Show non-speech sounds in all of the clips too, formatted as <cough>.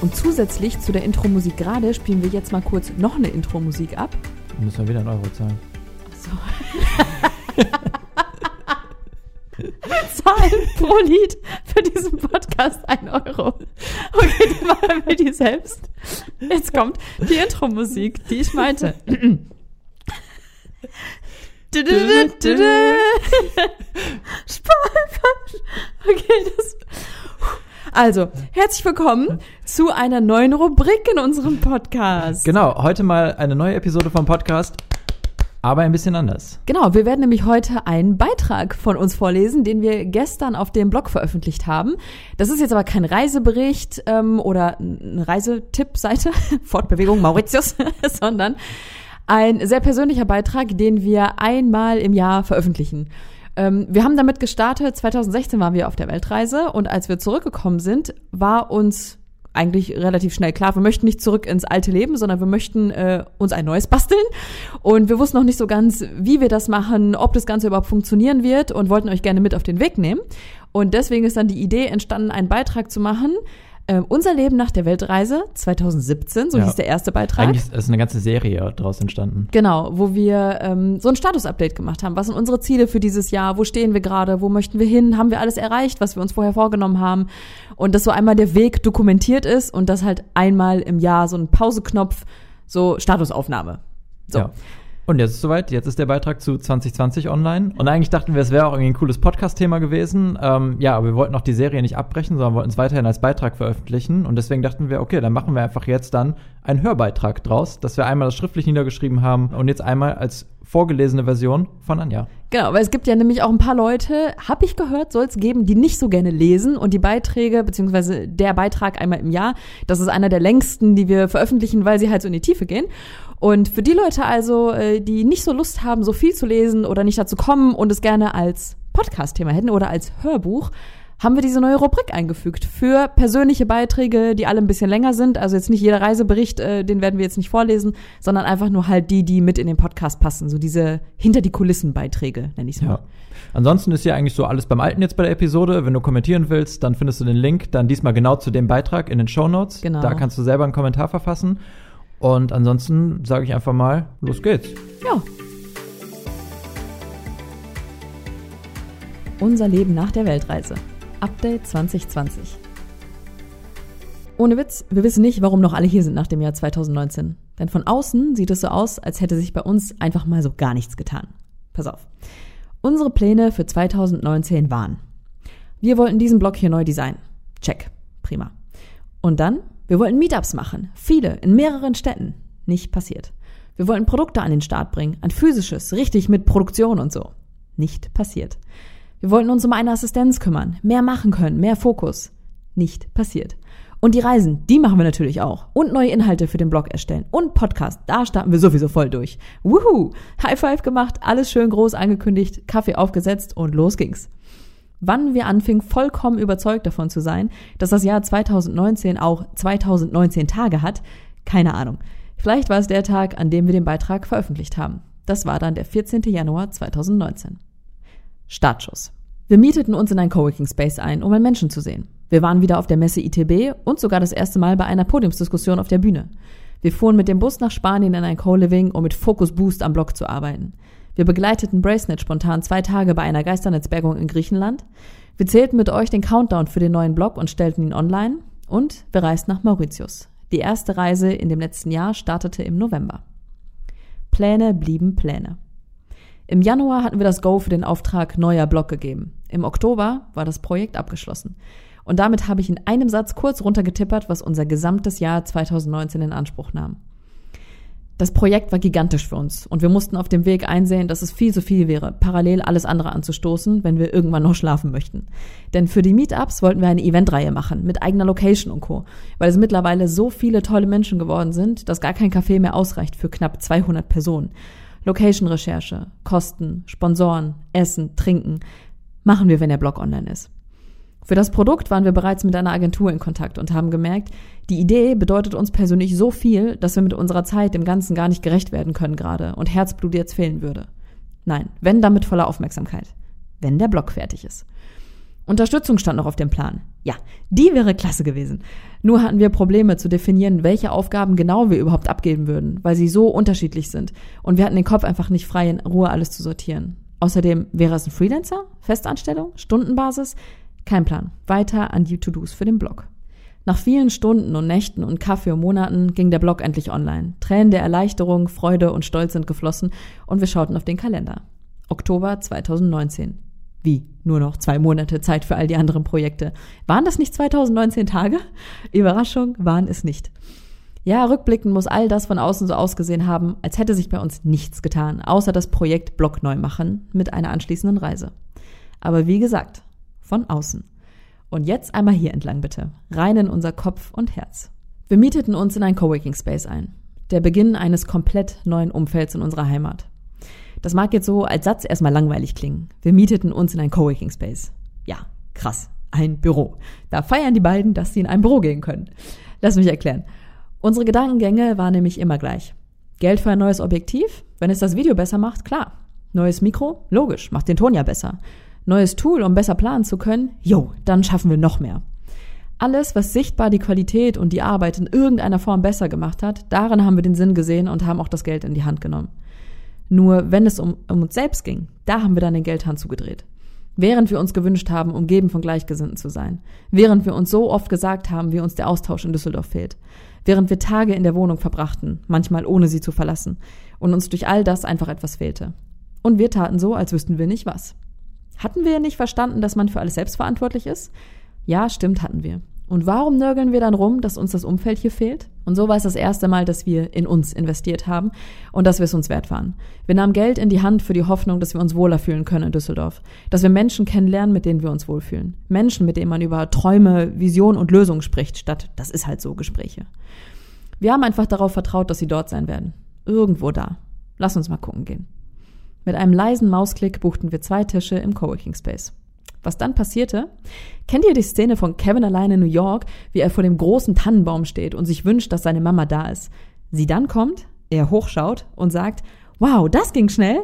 Und zusätzlich zu der Intro-Musik gerade spielen wir jetzt mal kurz noch eine Intro-Musik ab. Dann müssen wir wieder einen Euro zahlen. So. <laughs> Zahlen pro Lied für diesen Podcast ein Euro. Okay, dann machen wir die selbst. Jetzt kommt die Intro-Musik, die ich meinte. <laughs> Okay, das. Also, herzlich willkommen zu einer neuen Rubrik in unserem Podcast. Genau, heute mal eine neue Episode vom Podcast, aber ein bisschen anders. Genau, wir werden nämlich heute einen Beitrag von uns vorlesen, den wir gestern auf dem Blog veröffentlicht haben. Das ist jetzt aber kein Reisebericht ähm, oder eine Reisetippseite, <laughs> Fortbewegung Mauritius, <laughs> sondern ein sehr persönlicher Beitrag, den wir einmal im Jahr veröffentlichen. Ähm, wir haben damit gestartet, 2016 waren wir auf der Weltreise und als wir zurückgekommen sind, war uns eigentlich relativ schnell klar, wir möchten nicht zurück ins alte Leben, sondern wir möchten äh, uns ein neues basteln. Und wir wussten noch nicht so ganz, wie wir das machen, ob das Ganze überhaupt funktionieren wird und wollten euch gerne mit auf den Weg nehmen. Und deswegen ist dann die Idee entstanden, einen Beitrag zu machen, ähm, unser Leben nach der Weltreise 2017, so Ja. hieß der erste Beitrag. Eigentlich ist eine ganze Serie daraus entstanden. Genau, wo wir ähm, so ein Status-Update gemacht haben. Was sind unsere Ziele für dieses Jahr? Wo stehen wir gerade? Wo möchten wir hin? Haben wir alles erreicht, was wir uns vorher vorgenommen haben? Und dass so einmal der Weg dokumentiert ist und das halt einmal im Jahr so ein Pauseknopf, so Statusaufnahme. So. Ja. Und jetzt ist es soweit, jetzt ist der Beitrag zu 2020 online. Und eigentlich dachten wir, es wäre auch irgendwie ein cooles Podcast-Thema gewesen. Ähm, ja, aber wir wollten auch die Serie nicht abbrechen, sondern wollten es weiterhin als Beitrag veröffentlichen. Und deswegen dachten wir, okay, dann machen wir einfach jetzt dann einen Hörbeitrag draus, dass wir einmal das schriftlich niedergeschrieben haben und jetzt einmal als vorgelesene Version von Anja. Genau, weil es gibt ja nämlich auch ein paar Leute, habe ich gehört, soll es geben, die nicht so gerne lesen und die Beiträge, beziehungsweise der Beitrag einmal im Jahr, das ist einer der längsten, die wir veröffentlichen, weil sie halt so in die Tiefe gehen. Und für die Leute also, äh, die nicht so Lust haben, so viel zu lesen oder nicht dazu kommen und es gerne als Podcast-Thema hätten oder als Hörbuch, haben wir diese neue Rubrik eingefügt für persönliche Beiträge, die alle ein bisschen länger sind. Also jetzt nicht jeder Reisebericht, äh, den werden wir jetzt nicht vorlesen, sondern einfach nur halt die, die mit in den Podcast passen. So diese hinter die Kulissen Beiträge, nenne ich es mal. Ja. Ansonsten ist ja eigentlich so alles beim Alten jetzt bei der Episode. Wenn du kommentieren willst, dann findest du den Link dann diesmal genau zu dem Beitrag in den Show Notes. Genau. Da kannst du selber einen Kommentar verfassen. Und ansonsten sage ich einfach mal, los geht's. Ja. Unser Leben nach der Weltreise. Update 2020. Ohne Witz, wir wissen nicht, warum noch alle hier sind nach dem Jahr 2019. Denn von außen sieht es so aus, als hätte sich bei uns einfach mal so gar nichts getan. Pass auf. Unsere Pläne für 2019 waren. Wir wollten diesen Blog hier neu designen. Check. Prima. Und dann, wir wollten Meetups machen. Viele, in mehreren Städten. Nicht passiert. Wir wollten Produkte an den Start bringen. Ein physisches, richtig mit Produktion und so. Nicht passiert. Wir wollten uns um eine Assistenz kümmern. Mehr machen können, mehr Fokus. Nicht passiert. Und die Reisen, die machen wir natürlich auch. Und neue Inhalte für den Blog erstellen. Und Podcast, da starten wir sowieso voll durch. Wuhu! High Five gemacht, alles schön groß angekündigt, Kaffee aufgesetzt und los ging's. Wann wir anfingen, vollkommen überzeugt davon zu sein, dass das Jahr 2019 auch 2019 Tage hat, keine Ahnung. Vielleicht war es der Tag, an dem wir den Beitrag veröffentlicht haben. Das war dann der 14. Januar 2019. Startschuss. Wir mieteten uns in ein Coworking Space ein, um einen Menschen zu sehen. Wir waren wieder auf der Messe ITB und sogar das erste Mal bei einer Podiumsdiskussion auf der Bühne. Wir fuhren mit dem Bus nach Spanien in ein Co-Living, um mit Focus Boost am Blog zu arbeiten. Wir begleiteten Bracenet spontan zwei Tage bei einer Geisternetzbergung in Griechenland. Wir zählten mit euch den Countdown für den neuen Blog und stellten ihn online. Und wir reisten nach Mauritius. Die erste Reise in dem letzten Jahr startete im November. Pläne blieben Pläne. Im Januar hatten wir das Go für den Auftrag neuer Blog gegeben. Im Oktober war das Projekt abgeschlossen. Und damit habe ich in einem Satz kurz runtergetippert, was unser gesamtes Jahr 2019 in Anspruch nahm. Das Projekt war gigantisch für uns und wir mussten auf dem Weg einsehen, dass es viel zu viel wäre, parallel alles andere anzustoßen, wenn wir irgendwann noch schlafen möchten. Denn für die Meetups wollten wir eine Eventreihe machen, mit eigener Location und Co., weil es mittlerweile so viele tolle Menschen geworden sind, dass gar kein Café mehr ausreicht für knapp 200 Personen. Location-Recherche, Kosten, Sponsoren, Essen, Trinken, machen wir, wenn der Blog online ist. Für das Produkt waren wir bereits mit einer Agentur in Kontakt und haben gemerkt, die Idee bedeutet uns persönlich so viel, dass wir mit unserer Zeit dem Ganzen gar nicht gerecht werden können gerade und Herzblut jetzt fehlen würde. Nein, wenn damit voller Aufmerksamkeit. Wenn der Blog fertig ist. Unterstützung stand noch auf dem Plan. Ja, die wäre klasse gewesen. Nur hatten wir Probleme zu definieren, welche Aufgaben genau wir überhaupt abgeben würden, weil sie so unterschiedlich sind. Und wir hatten den Kopf einfach nicht frei, in Ruhe alles zu sortieren. Außerdem wäre es ein Freelancer, Festanstellung, Stundenbasis? Kein Plan. Weiter an die To-Dos für den Blog. Nach vielen Stunden und Nächten und Kaffee und Monaten ging der Blog endlich online. Tränen der Erleichterung, Freude und Stolz sind geflossen und wir schauten auf den Kalender. Oktober 2019. Wie? Nur noch zwei Monate Zeit für all die anderen Projekte. Waren das nicht 2019 Tage? Überraschung, waren es nicht. Ja, rückblickend muss all das von außen so ausgesehen haben, als hätte sich bei uns nichts getan, außer das Projekt Block neu machen mit einer anschließenden Reise. Aber wie gesagt, von außen. Und jetzt einmal hier entlang bitte, rein in unser Kopf und Herz. Wir mieteten uns in ein Coworking Space ein. Der Beginn eines komplett neuen Umfelds in unserer Heimat. Das mag jetzt so als Satz erstmal langweilig klingen. Wir mieteten uns in ein Coworking Space. Ja, krass. Ein Büro. Da feiern die beiden, dass sie in ein Büro gehen können. Lass mich erklären. Unsere Gedankengänge waren nämlich immer gleich. Geld für ein neues Objektiv? Wenn es das Video besser macht, klar. Neues Mikro? Logisch, macht den Ton ja besser. Neues Tool, um besser planen zu können? Jo, dann schaffen wir noch mehr. Alles, was sichtbar die Qualität und die Arbeit in irgendeiner Form besser gemacht hat, darin haben wir den Sinn gesehen und haben auch das Geld in die Hand genommen. Nur wenn es um, um uns selbst ging, da haben wir dann den Geldhahn zugedreht. Während wir uns gewünscht haben, umgeben von Gleichgesinnten zu sein. Während wir uns so oft gesagt haben, wie uns der Austausch in Düsseldorf fehlt. Während wir Tage in der Wohnung verbrachten, manchmal ohne sie zu verlassen. Und uns durch all das einfach etwas fehlte. Und wir taten so, als wüssten wir nicht was. Hatten wir nicht verstanden, dass man für alles selbst verantwortlich ist? Ja, stimmt, hatten wir. Und warum nörgeln wir dann rum, dass uns das Umfeld hier fehlt? Und so war es das erste Mal, dass wir in uns investiert haben und dass wir es uns wert waren. Wir nahmen Geld in die Hand für die Hoffnung, dass wir uns wohler fühlen können in Düsseldorf. Dass wir Menschen kennenlernen, mit denen wir uns wohlfühlen. Menschen, mit denen man über Träume, Vision und Lösungen spricht, statt das ist halt so Gespräche. Wir haben einfach darauf vertraut, dass sie dort sein werden. Irgendwo da. Lass uns mal gucken gehen. Mit einem leisen Mausklick buchten wir zwei Tische im Coworking Space. Was dann passierte? Kennt ihr die Szene von Kevin allein in New York, wie er vor dem großen Tannenbaum steht und sich wünscht, dass seine Mama da ist? Sie dann kommt, er hochschaut und sagt, wow, das ging schnell.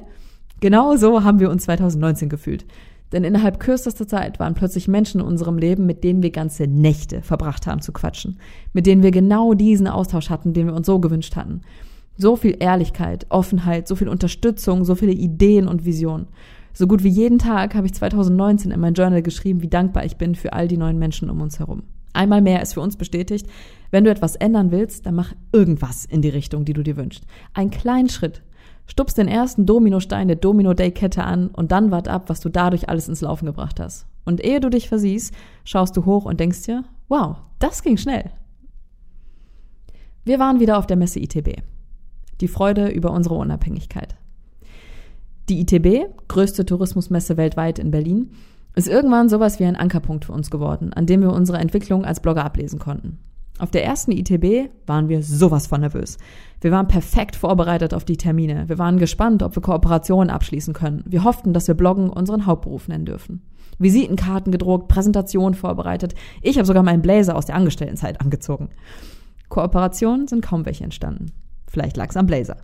Genau so haben wir uns 2019 gefühlt. Denn innerhalb kürzester Zeit waren plötzlich Menschen in unserem Leben, mit denen wir ganze Nächte verbracht haben zu quatschen. Mit denen wir genau diesen Austausch hatten, den wir uns so gewünscht hatten. So viel Ehrlichkeit, Offenheit, so viel Unterstützung, so viele Ideen und Visionen. So gut wie jeden Tag habe ich 2019 in mein Journal geschrieben, wie dankbar ich bin für all die neuen Menschen um uns herum. Einmal mehr ist für uns bestätigt, wenn du etwas ändern willst, dann mach irgendwas in die Richtung, die du dir wünschst. Ein kleinen Schritt. Stupst den ersten Dominostein der Domino-Day-Kette an und dann wart ab, was du dadurch alles ins Laufen gebracht hast. Und ehe du dich versiehst, schaust du hoch und denkst dir, wow, das ging schnell. Wir waren wieder auf der Messe ITB. Die Freude über unsere Unabhängigkeit. Die ITB, größte Tourismusmesse weltweit in Berlin, ist irgendwann sowas wie ein Ankerpunkt für uns geworden, an dem wir unsere Entwicklung als Blogger ablesen konnten. Auf der ersten ITB waren wir sowas von nervös. Wir waren perfekt vorbereitet auf die Termine. Wir waren gespannt, ob wir Kooperationen abschließen können. Wir hofften, dass wir Bloggen unseren Hauptberuf nennen dürfen. Visitenkarten gedruckt, Präsentationen vorbereitet. Ich habe sogar meinen Blazer aus der Angestelltenzeit angezogen. Kooperationen sind kaum welche entstanden. Vielleicht lag es am Blazer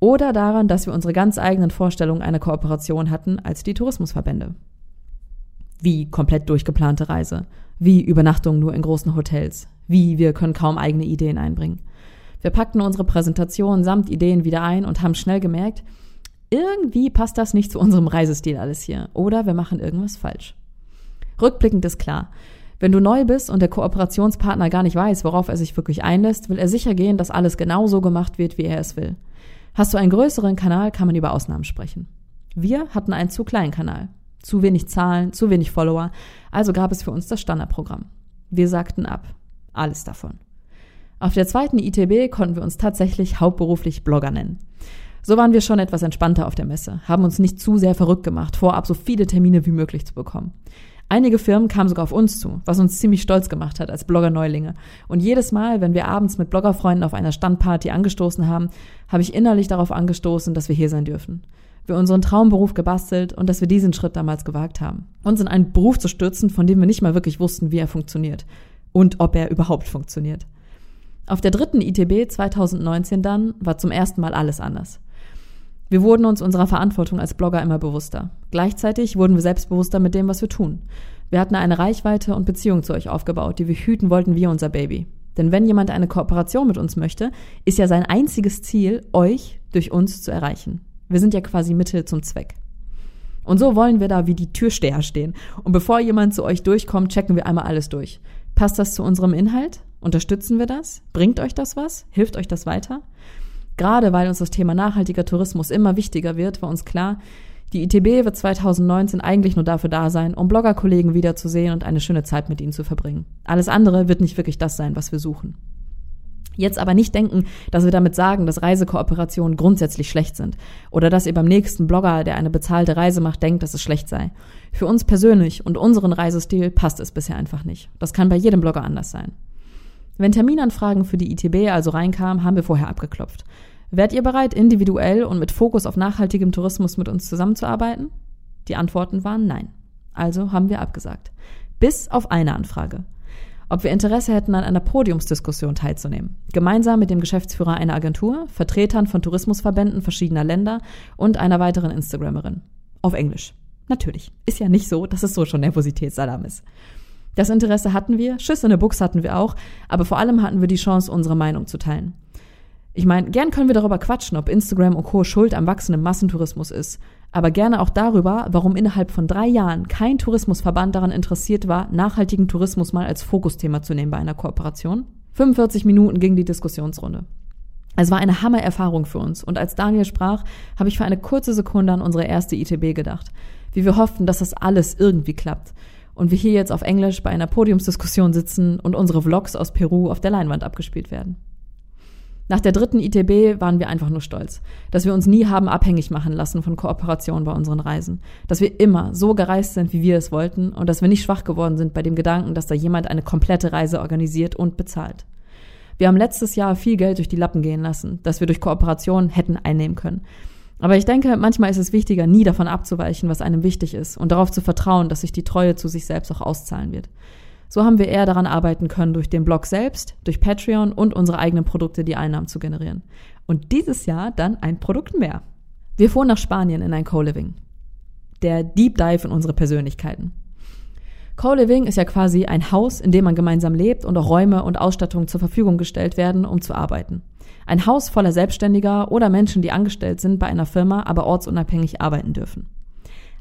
oder daran, dass wir unsere ganz eigenen Vorstellungen einer Kooperation hatten als die Tourismusverbände. Wie komplett durchgeplante Reise, wie Übernachtung nur in großen Hotels, wie wir können kaum eigene Ideen einbringen. Wir packten unsere Präsentation samt Ideen wieder ein und haben schnell gemerkt, irgendwie passt das nicht zu unserem Reisestil alles hier oder wir machen irgendwas falsch. Rückblickend ist klar, wenn du neu bist und der Kooperationspartner gar nicht weiß, worauf er sich wirklich einlässt, will er sicher gehen, dass alles genauso gemacht wird, wie er es will. Hast du einen größeren Kanal, kann man über Ausnahmen sprechen. Wir hatten einen zu kleinen Kanal. Zu wenig Zahlen, zu wenig Follower. Also gab es für uns das Standardprogramm. Wir sagten ab. Alles davon. Auf der zweiten ITB konnten wir uns tatsächlich hauptberuflich Blogger nennen. So waren wir schon etwas entspannter auf der Messe, haben uns nicht zu sehr verrückt gemacht, vorab so viele Termine wie möglich zu bekommen. Einige Firmen kamen sogar auf uns zu, was uns ziemlich stolz gemacht hat als Blogger-Neulinge. Und jedes Mal, wenn wir abends mit Bloggerfreunden auf einer Standparty angestoßen haben, habe ich innerlich darauf angestoßen, dass wir hier sein dürfen. Wir unseren Traumberuf gebastelt und dass wir diesen Schritt damals gewagt haben. Uns in einen Beruf zu stürzen, von dem wir nicht mal wirklich wussten, wie er funktioniert. Und ob er überhaupt funktioniert. Auf der dritten ITB 2019 dann war zum ersten Mal alles anders. Wir wurden uns unserer Verantwortung als Blogger immer bewusster. Gleichzeitig wurden wir selbstbewusster mit dem, was wir tun. Wir hatten eine Reichweite und Beziehung zu euch aufgebaut, die wir hüten wollten wie unser Baby. Denn wenn jemand eine Kooperation mit uns möchte, ist ja sein einziges Ziel, euch durch uns zu erreichen. Wir sind ja quasi Mittel zum Zweck. Und so wollen wir da wie die Türsteher stehen. Und bevor jemand zu euch durchkommt, checken wir einmal alles durch. Passt das zu unserem Inhalt? Unterstützen wir das? Bringt euch das was? Hilft euch das weiter? Gerade weil uns das Thema nachhaltiger Tourismus immer wichtiger wird, war uns klar, die ITB wird 2019 eigentlich nur dafür da sein, um Bloggerkollegen wiederzusehen und eine schöne Zeit mit ihnen zu verbringen. Alles andere wird nicht wirklich das sein, was wir suchen. Jetzt aber nicht denken, dass wir damit sagen, dass Reisekooperationen grundsätzlich schlecht sind oder dass ihr beim nächsten Blogger, der eine bezahlte Reise macht, denkt, dass es schlecht sei. Für uns persönlich und unseren Reisestil passt es bisher einfach nicht. Das kann bei jedem Blogger anders sein. Wenn Terminanfragen für die ITB also reinkamen, haben wir vorher abgeklopft. Wärt ihr bereit, individuell und mit Fokus auf nachhaltigem Tourismus mit uns zusammenzuarbeiten? Die Antworten waren nein. Also haben wir abgesagt. Bis auf eine Anfrage. Ob wir Interesse hätten, an einer Podiumsdiskussion teilzunehmen. Gemeinsam mit dem Geschäftsführer einer Agentur, Vertretern von Tourismusverbänden verschiedener Länder und einer weiteren Instagrammerin. Auf Englisch. Natürlich. Ist ja nicht so, dass es so schon Nervositätsalarm ist. Das Interesse hatten wir, Schüsse in der Buchs hatten wir auch, aber vor allem hatten wir die Chance, unsere Meinung zu teilen. Ich meine, gern können wir darüber quatschen, ob Instagram und Co. schuld am wachsenden Massentourismus ist. Aber gerne auch darüber, warum innerhalb von drei Jahren kein Tourismusverband daran interessiert war, nachhaltigen Tourismus mal als Fokusthema zu nehmen bei einer Kooperation. 45 Minuten ging die Diskussionsrunde. Es war eine Hammererfahrung für uns und als Daniel sprach, habe ich für eine kurze Sekunde an unsere erste ITB gedacht. Wie wir hofften, dass das alles irgendwie klappt. Und wir hier jetzt auf Englisch bei einer Podiumsdiskussion sitzen und unsere Vlogs aus Peru auf der Leinwand abgespielt werden. Nach der dritten ITB waren wir einfach nur stolz, dass wir uns nie haben abhängig machen lassen von Kooperationen bei unseren Reisen, dass wir immer so gereist sind, wie wir es wollten und dass wir nicht schwach geworden sind bei dem Gedanken, dass da jemand eine komplette Reise organisiert und bezahlt. Wir haben letztes Jahr viel Geld durch die Lappen gehen lassen, das wir durch Kooperationen hätten einnehmen können. Aber ich denke, manchmal ist es wichtiger, nie davon abzuweichen, was einem wichtig ist und darauf zu vertrauen, dass sich die Treue zu sich selbst auch auszahlen wird. So haben wir eher daran arbeiten können, durch den Blog selbst, durch Patreon und unsere eigenen Produkte die Einnahmen zu generieren. Und dieses Jahr dann ein Produkt mehr. Wir fuhren nach Spanien in ein Co-Living. Der Deep Dive in unsere Persönlichkeiten. Co-Living ist ja quasi ein Haus, in dem man gemeinsam lebt und auch Räume und Ausstattung zur Verfügung gestellt werden, um zu arbeiten. Ein Haus voller Selbstständiger oder Menschen, die angestellt sind bei einer Firma, aber ortsunabhängig arbeiten dürfen.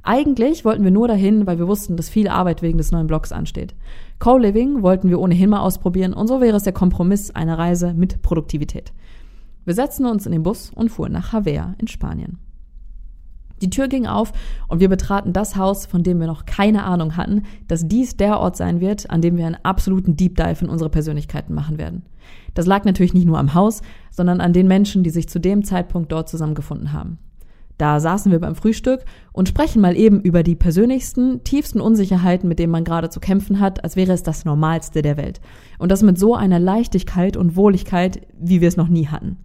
Eigentlich wollten wir nur dahin, weil wir wussten, dass viel Arbeit wegen des neuen Blogs ansteht. Co-Living wollten wir ohnehin mal ausprobieren und so wäre es der Kompromiss einer Reise mit Produktivität. Wir setzten uns in den Bus und fuhren nach Havea in Spanien. Die Tür ging auf und wir betraten das Haus, von dem wir noch keine Ahnung hatten, dass dies der Ort sein wird, an dem wir einen absoluten Deep Dive in unsere Persönlichkeiten machen werden. Das lag natürlich nicht nur am Haus, sondern an den Menschen, die sich zu dem Zeitpunkt dort zusammengefunden haben. Da saßen wir beim Frühstück und sprechen mal eben über die persönlichsten, tiefsten Unsicherheiten, mit denen man gerade zu kämpfen hat, als wäre es das Normalste der Welt. Und das mit so einer Leichtigkeit und Wohligkeit, wie wir es noch nie hatten.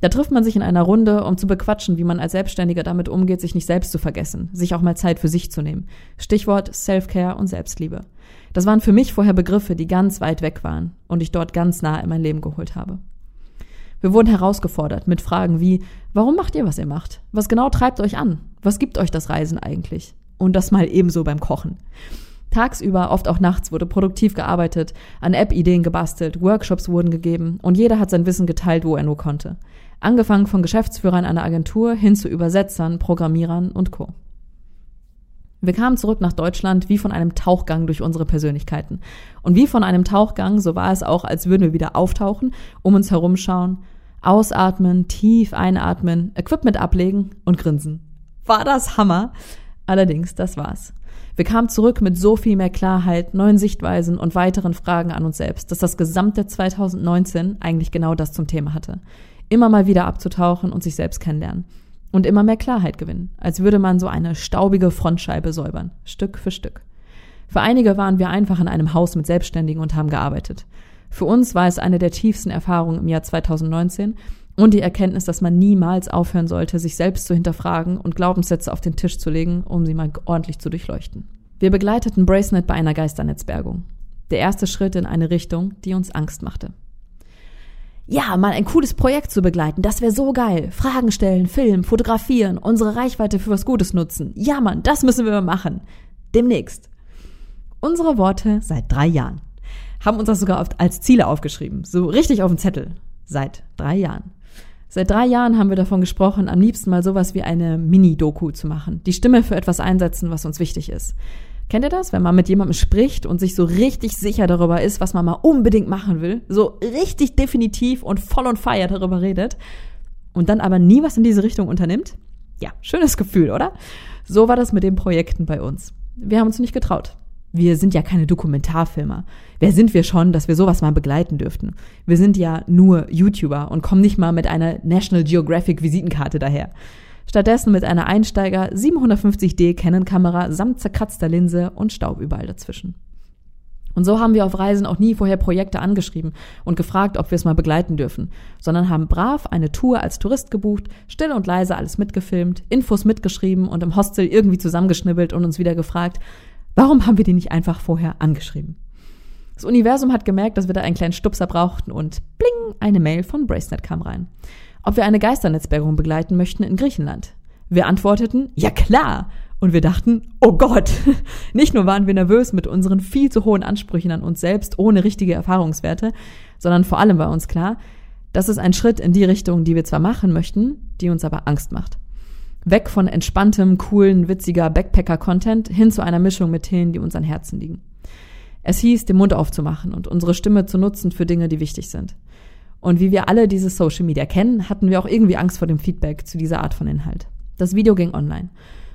Da trifft man sich in einer Runde, um zu bequatschen, wie man als Selbstständiger damit umgeht, sich nicht selbst zu vergessen, sich auch mal Zeit für sich zu nehmen. Stichwort Self-Care und Selbstliebe. Das waren für mich vorher Begriffe, die ganz weit weg waren und ich dort ganz nah in mein Leben geholt habe. Wir wurden herausgefordert mit Fragen wie, warum macht ihr, was ihr macht? Was genau treibt euch an? Was gibt euch das Reisen eigentlich? Und das mal ebenso beim Kochen. Tagsüber, oft auch nachts, wurde produktiv gearbeitet, an App-Ideen gebastelt, Workshops wurden gegeben und jeder hat sein Wissen geteilt, wo er nur konnte. Angefangen von Geschäftsführern einer Agentur hin zu Übersetzern, Programmierern und Co. Wir kamen zurück nach Deutschland wie von einem Tauchgang durch unsere Persönlichkeiten. Und wie von einem Tauchgang, so war es auch, als würden wir wieder auftauchen, um uns herumschauen, ausatmen, tief einatmen, Equipment ablegen und grinsen. War das Hammer? Allerdings, das war's. Wir kamen zurück mit so viel mehr Klarheit, neuen Sichtweisen und weiteren Fragen an uns selbst, dass das gesamte 2019 eigentlich genau das zum Thema hatte. Immer mal wieder abzutauchen und sich selbst kennenlernen und immer mehr Klarheit gewinnen, als würde man so eine staubige Frontscheibe säubern, Stück für Stück. Für einige waren wir einfach in einem Haus mit Selbstständigen und haben gearbeitet. Für uns war es eine der tiefsten Erfahrungen im Jahr 2019 und die Erkenntnis, dass man niemals aufhören sollte, sich selbst zu hinterfragen und Glaubenssätze auf den Tisch zu legen, um sie mal ordentlich zu durchleuchten. Wir begleiteten Bracenet bei einer Geisternetzbergung. Der erste Schritt in eine Richtung, die uns Angst machte ja, mal ein cooles Projekt zu begleiten, das wäre so geil. Fragen stellen, filmen, fotografieren, unsere Reichweite für was Gutes nutzen. Ja, Mann, das müssen wir machen. Demnächst. Unsere Worte seit drei Jahren. Haben uns das sogar oft als Ziele aufgeschrieben. So richtig auf dem Zettel. Seit drei Jahren. Seit drei Jahren haben wir davon gesprochen, am liebsten mal sowas wie eine Mini-Doku zu machen. Die Stimme für etwas einsetzen, was uns wichtig ist. Kennt ihr das, wenn man mit jemandem spricht und sich so richtig sicher darüber ist, was man mal unbedingt machen will, so richtig definitiv und voll on fire darüber redet und dann aber nie was in diese Richtung unternimmt? Ja, schönes Gefühl, oder? So war das mit den Projekten bei uns. Wir haben uns nicht getraut. Wir sind ja keine Dokumentarfilmer. Wer sind wir schon, dass wir sowas mal begleiten dürften? Wir sind ja nur YouTuber und kommen nicht mal mit einer National Geographic Visitenkarte daher. Stattdessen mit einer Einsteiger 750D Canon-Kamera samt zerkratzter Linse und Staub überall dazwischen. Und so haben wir auf Reisen auch nie vorher Projekte angeschrieben und gefragt, ob wir es mal begleiten dürfen, sondern haben brav eine Tour als Tourist gebucht, still und leise alles mitgefilmt, Infos mitgeschrieben und im Hostel irgendwie zusammengeschnibbelt und uns wieder gefragt, warum haben wir die nicht einfach vorher angeschrieben? Das Universum hat gemerkt, dass wir da einen kleinen Stupser brauchten und bling, eine Mail von Bracenet kam rein ob wir eine Geisternetzbergung begleiten möchten in Griechenland. Wir antworteten, ja klar. Und wir dachten, oh Gott. <laughs> Nicht nur waren wir nervös mit unseren viel zu hohen Ansprüchen an uns selbst ohne richtige Erfahrungswerte, sondern vor allem war uns klar, das ist ein Schritt in die Richtung, die wir zwar machen möchten, die uns aber Angst macht. Weg von entspanntem, coolen, witziger Backpacker-Content hin zu einer Mischung mit Themen, die uns an Herzen liegen. Es hieß, den Mund aufzumachen und unsere Stimme zu nutzen für Dinge, die wichtig sind. Und wie wir alle dieses Social Media kennen, hatten wir auch irgendwie Angst vor dem Feedback zu dieser Art von Inhalt. Das Video ging online.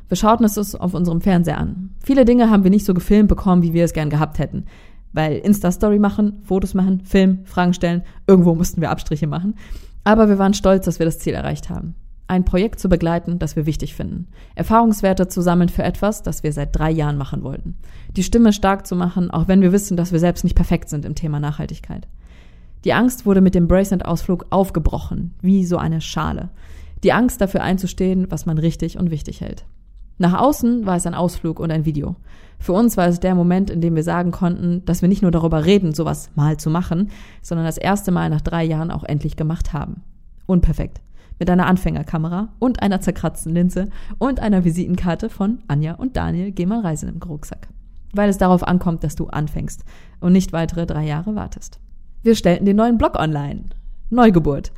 Wir schauten es auf unserem Fernseher an. Viele Dinge haben wir nicht so gefilmt bekommen, wie wir es gern gehabt hätten. Weil Insta-Story machen, Fotos machen, Film, Fragen stellen, irgendwo mussten wir Abstriche machen. Aber wir waren stolz, dass wir das Ziel erreicht haben. Ein Projekt zu begleiten, das wir wichtig finden. Erfahrungswerte zu sammeln für etwas, das wir seit drei Jahren machen wollten. Die Stimme stark zu machen, auch wenn wir wissen, dass wir selbst nicht perfekt sind im Thema Nachhaltigkeit. Die Angst wurde mit dem Bracelet-Ausflug aufgebrochen, wie so eine Schale. Die Angst dafür einzustehen, was man richtig und wichtig hält. Nach außen war es ein Ausflug und ein Video. Für uns war es der Moment, in dem wir sagen konnten, dass wir nicht nur darüber reden, sowas mal zu machen, sondern das erste Mal nach drei Jahren auch endlich gemacht haben. Unperfekt. Mit einer Anfängerkamera und einer zerkratzten Linse und einer Visitenkarte von Anja und Daniel Geh mal reisen im Rucksack. Weil es darauf ankommt, dass du anfängst und nicht weitere drei Jahre wartest wir stellten den neuen Blog online. Neugeburt.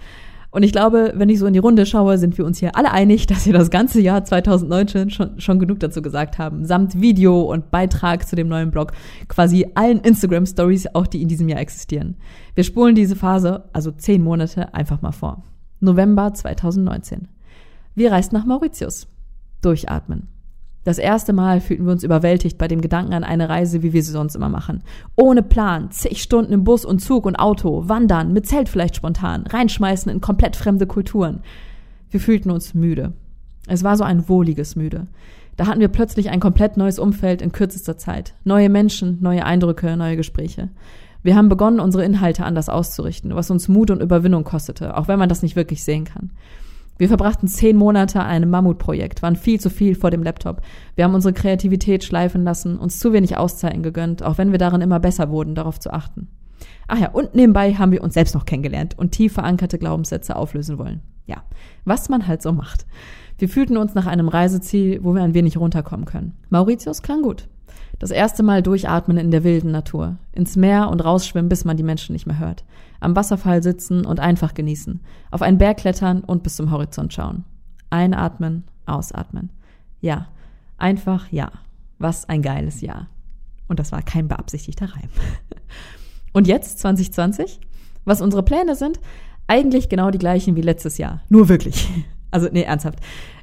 Und ich glaube, wenn ich so in die Runde schaue, sind wir uns hier alle einig, dass wir das ganze Jahr 2019 schon, schon genug dazu gesagt haben. Samt Video und Beitrag zu dem neuen Blog. Quasi allen Instagram Stories, auch die in diesem Jahr existieren. Wir spulen diese Phase, also zehn Monate, einfach mal vor. November 2019. Wir reisten nach Mauritius. Durchatmen. Das erste Mal fühlten wir uns überwältigt bei dem Gedanken an eine Reise, wie wir sie sonst immer machen. Ohne Plan, zig Stunden im Bus und Zug und Auto, wandern, mit Zelt vielleicht spontan, reinschmeißen in komplett fremde Kulturen. Wir fühlten uns müde. Es war so ein wohliges Müde. Da hatten wir plötzlich ein komplett neues Umfeld in kürzester Zeit. Neue Menschen, neue Eindrücke, neue Gespräche. Wir haben begonnen, unsere Inhalte anders auszurichten, was uns Mut und Überwindung kostete, auch wenn man das nicht wirklich sehen kann. Wir verbrachten zehn Monate an einem Mammutprojekt, waren viel zu viel vor dem Laptop. Wir haben unsere Kreativität schleifen lassen, uns zu wenig Auszeiten gegönnt, auch wenn wir darin immer besser wurden, darauf zu achten. Ach ja, und nebenbei haben wir uns selbst noch kennengelernt und tief verankerte Glaubenssätze auflösen wollen. Ja, was man halt so macht. Wir fühlten uns nach einem Reiseziel, wo wir ein wenig runterkommen können. Mauritius klang gut. Das erste Mal durchatmen in der wilden Natur. Ins Meer und rausschwimmen, bis man die Menschen nicht mehr hört am Wasserfall sitzen und einfach genießen, auf einen Berg klettern und bis zum Horizont schauen. Einatmen, ausatmen. Ja, einfach ja. Was ein geiles Jahr. Und das war kein beabsichtigter Reim. <laughs> Und jetzt, 2020? Was unsere Pläne sind? Eigentlich genau die gleichen wie letztes Jahr. Nur wirklich. <laughs> Also, nee, ernsthaft.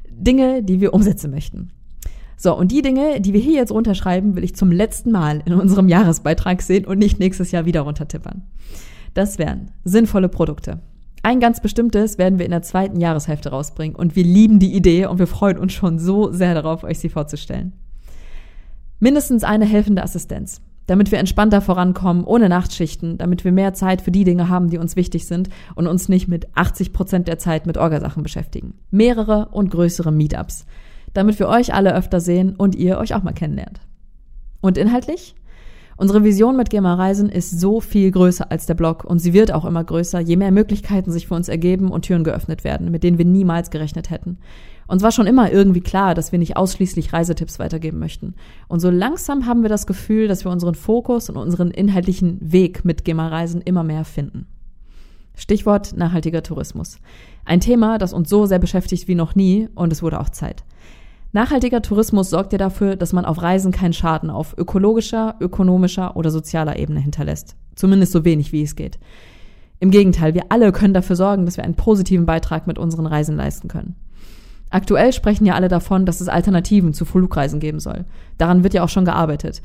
Dinge, die wir umsetzen möchten. So, und die Dinge, die wir hier jetzt runterschreiben, will ich zum letzten Mal in unserem Jahresbeitrag sehen und nicht nächstes Jahr wieder runtertippern. Das wären sinnvolle Produkte. Ein ganz bestimmtes werden wir in der zweiten Jahreshälfte rausbringen und wir lieben die Idee und wir freuen uns schon so sehr darauf, euch sie vorzustellen. Mindestens eine helfende Assistenz, damit wir entspannter vorankommen, ohne Nachtschichten, damit wir mehr Zeit für die Dinge haben, die uns wichtig sind und uns nicht mit 80 Prozent der Zeit mit Orgasachen beschäftigen. Mehrere und größere Meetups, damit wir euch alle öfter sehen und ihr euch auch mal kennenlernt. Und inhaltlich? Unsere Vision mit GEMA Reisen ist so viel größer als der Blog und sie wird auch immer größer, je mehr Möglichkeiten sich für uns ergeben und Türen geöffnet werden, mit denen wir niemals gerechnet hätten. Uns war schon immer irgendwie klar, dass wir nicht ausschließlich Reisetipps weitergeben möchten. Und so langsam haben wir das Gefühl, dass wir unseren Fokus und unseren inhaltlichen Weg mit GEMA-Reisen immer mehr finden. Stichwort nachhaltiger Tourismus. Ein Thema, das uns so sehr beschäftigt wie noch nie und es wurde auch Zeit. Nachhaltiger Tourismus sorgt ja dafür, dass man auf Reisen keinen Schaden auf ökologischer, ökonomischer oder sozialer Ebene hinterlässt. Zumindest so wenig, wie es geht. Im Gegenteil, wir alle können dafür sorgen, dass wir einen positiven Beitrag mit unseren Reisen leisten können. Aktuell sprechen ja alle davon, dass es Alternativen zu Flugreisen geben soll. Daran wird ja auch schon gearbeitet.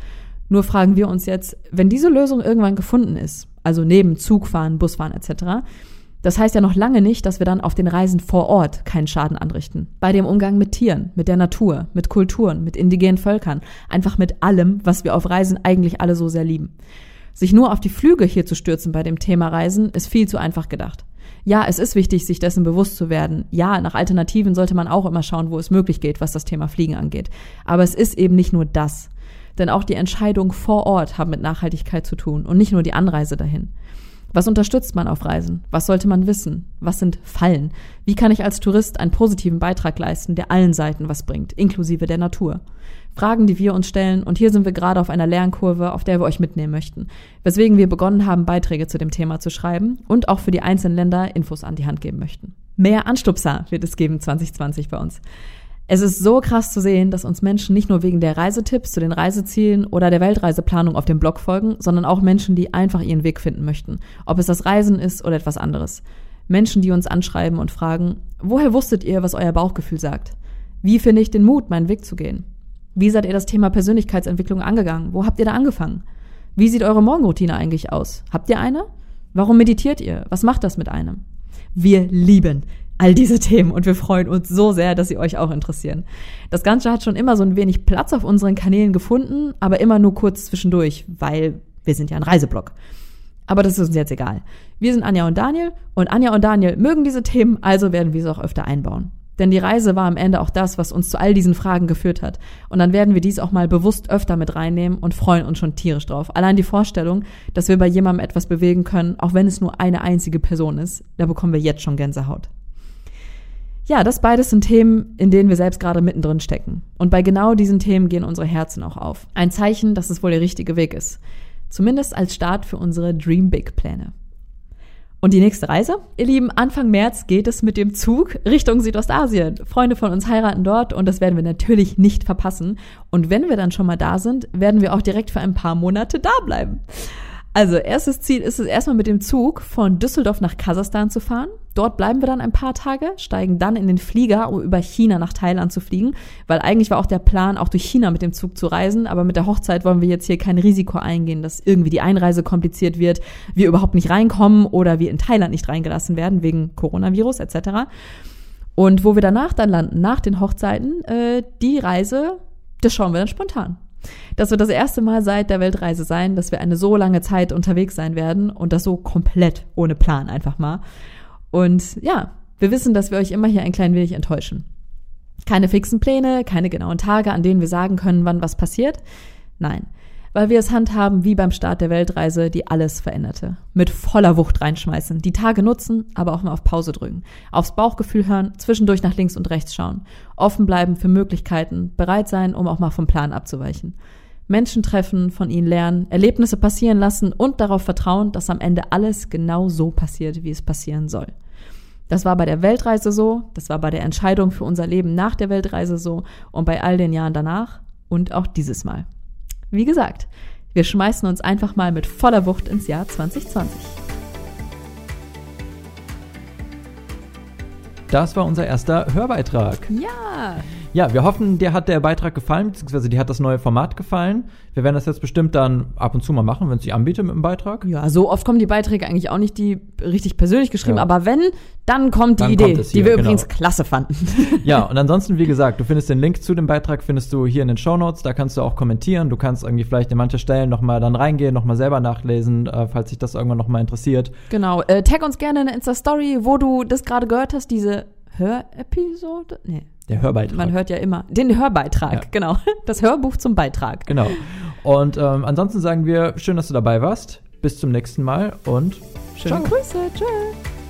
Nur fragen wir uns jetzt, wenn diese Lösung irgendwann gefunden ist, also neben Zugfahren, Busfahren etc., das heißt ja noch lange nicht, dass wir dann auf den Reisen vor Ort keinen Schaden anrichten. Bei dem Umgang mit Tieren, mit der Natur, mit Kulturen, mit indigenen Völkern, einfach mit allem, was wir auf Reisen eigentlich alle so sehr lieben. Sich nur auf die Flüge hier zu stürzen bei dem Thema Reisen ist viel zu einfach gedacht. Ja, es ist wichtig, sich dessen bewusst zu werden. Ja, nach Alternativen sollte man auch immer schauen, wo es möglich geht, was das Thema Fliegen angeht. Aber es ist eben nicht nur das. Denn auch die Entscheidungen vor Ort haben mit Nachhaltigkeit zu tun und nicht nur die Anreise dahin. Was unterstützt man auf Reisen? Was sollte man wissen? Was sind Fallen? Wie kann ich als Tourist einen positiven Beitrag leisten, der allen Seiten was bringt, inklusive der Natur? Fragen, die wir uns stellen, und hier sind wir gerade auf einer Lernkurve, auf der wir euch mitnehmen möchten, weswegen wir begonnen haben, Beiträge zu dem Thema zu schreiben und auch für die einzelnen Länder Infos an die Hand geben möchten. Mehr Anstupser wird es geben 2020 bei uns. Es ist so krass zu sehen, dass uns Menschen nicht nur wegen der Reisetipps zu den Reisezielen oder der Weltreiseplanung auf dem Blog folgen, sondern auch Menschen, die einfach ihren Weg finden möchten. Ob es das Reisen ist oder etwas anderes. Menschen, die uns anschreiben und fragen, woher wusstet ihr, was euer Bauchgefühl sagt? Wie finde ich den Mut, meinen Weg zu gehen? Wie seid ihr das Thema Persönlichkeitsentwicklung angegangen? Wo habt ihr da angefangen? Wie sieht eure Morgenroutine eigentlich aus? Habt ihr eine? Warum meditiert ihr? Was macht das mit einem? Wir lieben all diese Themen und wir freuen uns so sehr, dass sie euch auch interessieren. Das Ganze hat schon immer so ein wenig Platz auf unseren Kanälen gefunden, aber immer nur kurz zwischendurch, weil wir sind ja ein Reiseblog. Aber das ist uns jetzt egal. Wir sind Anja und Daniel und Anja und Daniel mögen diese Themen, also werden wir sie auch öfter einbauen. Denn die Reise war am Ende auch das, was uns zu all diesen Fragen geführt hat. Und dann werden wir dies auch mal bewusst öfter mit reinnehmen und freuen uns schon tierisch drauf. Allein die Vorstellung, dass wir bei jemandem etwas bewegen können, auch wenn es nur eine einzige Person ist, da bekommen wir jetzt schon Gänsehaut. Ja, das beides sind Themen, in denen wir selbst gerade mittendrin stecken. Und bei genau diesen Themen gehen unsere Herzen auch auf. Ein Zeichen, dass es wohl der richtige Weg ist. Zumindest als Start für unsere Dream Big Pläne. Und die nächste Reise? Ihr Lieben, Anfang März geht es mit dem Zug Richtung Südostasien. Freunde von uns heiraten dort und das werden wir natürlich nicht verpassen. Und wenn wir dann schon mal da sind, werden wir auch direkt für ein paar Monate da bleiben. Also, erstes Ziel ist es erstmal mit dem Zug von Düsseldorf nach Kasachstan zu fahren. Dort bleiben wir dann ein paar Tage, steigen dann in den Flieger, um über China nach Thailand zu fliegen, weil eigentlich war auch der Plan, auch durch China mit dem Zug zu reisen, aber mit der Hochzeit wollen wir jetzt hier kein Risiko eingehen, dass irgendwie die Einreise kompliziert wird, wir überhaupt nicht reinkommen oder wir in Thailand nicht reingelassen werden wegen Coronavirus etc. Und wo wir danach dann landen, nach den Hochzeiten, äh, die Reise, das schauen wir dann spontan. Das wird das erste Mal seit der Weltreise sein, dass wir eine so lange Zeit unterwegs sein werden und das so komplett ohne Plan einfach mal. Und ja, wir wissen, dass wir euch immer hier ein klein wenig enttäuschen. Keine fixen Pläne, keine genauen Tage, an denen wir sagen können, wann was passiert. Nein weil wir es handhaben wie beim Start der Weltreise, die alles veränderte. Mit voller Wucht reinschmeißen, die Tage nutzen, aber auch mal auf Pause drücken, aufs Bauchgefühl hören, zwischendurch nach links und rechts schauen, offen bleiben für Möglichkeiten, bereit sein, um auch mal vom Plan abzuweichen. Menschen treffen, von ihnen lernen, Erlebnisse passieren lassen und darauf vertrauen, dass am Ende alles genau so passiert, wie es passieren soll. Das war bei der Weltreise so, das war bei der Entscheidung für unser Leben nach der Weltreise so und bei all den Jahren danach und auch dieses Mal. Wie gesagt, wir schmeißen uns einfach mal mit voller Wucht ins Jahr 2020. Das war unser erster Hörbeitrag. Ja. Ja, wir hoffen, dir hat der Beitrag gefallen, beziehungsweise dir hat das neue Format gefallen. Wir werden das jetzt bestimmt dann ab und zu mal machen, wenn es sich anbietet mit dem Beitrag. Ja, so oft kommen die Beiträge eigentlich auch nicht, die richtig persönlich geschrieben, ja. aber wenn, dann kommt die dann Idee, kommt die wir genau. übrigens klasse fanden. <laughs> Ja, und <laughs> ansonsten, wie gesagt, du findest den Link zu dem Beitrag, findest du hier in den Show Notes, da kannst du auch kommentieren, du kannst irgendwie vielleicht in manche Stellen nochmal dann reingehen, nochmal selber nachlesen, äh, falls sich das irgendwann nochmal interessiert. Genau, äh, tag uns gerne in Insta-Story, wo du das gerade gehört hast, diese Hörepisode? Nee. Der Hörbeitrag. Man hört ja immer den Hörbeitrag, ja. genau. Das Hörbuch zum Beitrag. Genau. Und ähm, ansonsten sagen wir, schön, dass du dabei warst. Bis zum nächsten Mal und schöne ciao. Grüße. Tschüss.